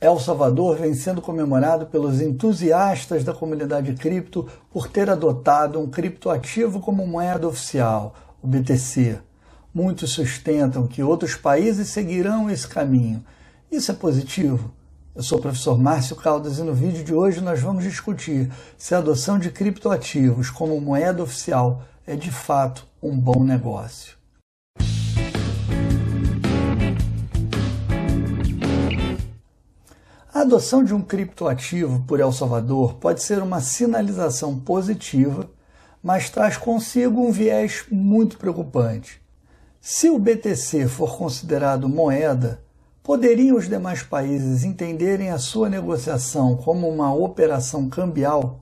El Salvador vem sendo comemorado pelos entusiastas da comunidade cripto por ter adotado um criptoativo como moeda oficial, o BTC. Muitos sustentam que outros países seguirão esse caminho. Isso é positivo? Eu sou o professor Márcio Caldas e no vídeo de hoje nós vamos discutir se a adoção de criptoativos como moeda oficial é de fato um bom negócio. A adoção de um criptoativo por El Salvador pode ser uma sinalização positiva, mas traz consigo um viés muito preocupante. Se o BTC for considerado moeda, poderiam os demais países entenderem a sua negociação como uma operação cambial?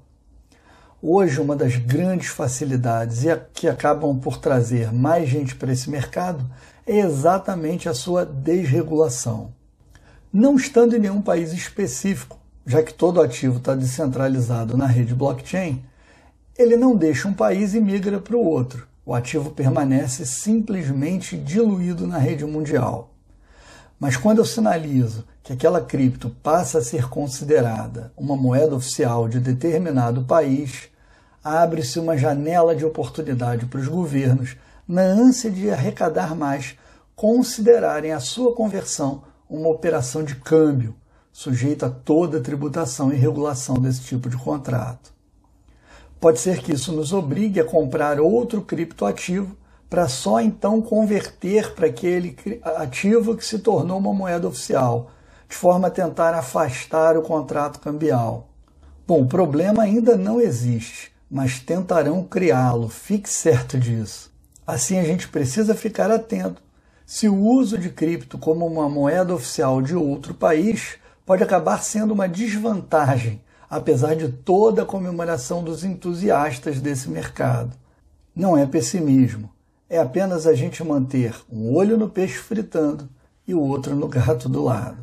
Hoje, uma das grandes facilidades e que acabam por trazer mais gente para esse mercado é exatamente a sua desregulação não estando em nenhum país específico, já que todo ativo está descentralizado na rede blockchain, ele não deixa um país e migra para o outro. O ativo permanece simplesmente diluído na rede mundial. Mas quando eu sinalizo que aquela cripto passa a ser considerada uma moeda oficial de determinado país, abre-se uma janela de oportunidade para os governos, na ânsia de arrecadar mais, considerarem a sua conversão uma operação de câmbio, sujeita a toda tributação e regulação desse tipo de contrato. Pode ser que isso nos obrigue a comprar outro criptoativo para só então converter para aquele ativo que se tornou uma moeda oficial, de forma a tentar afastar o contrato cambial. Bom, o problema ainda não existe, mas tentarão criá-lo, fique certo disso. Assim a gente precisa ficar atento se o uso de cripto como uma moeda oficial de outro país pode acabar sendo uma desvantagem, apesar de toda a comemoração dos entusiastas desse mercado. Não é pessimismo, é apenas a gente manter um olho no peixe fritando e o outro no gato do lado.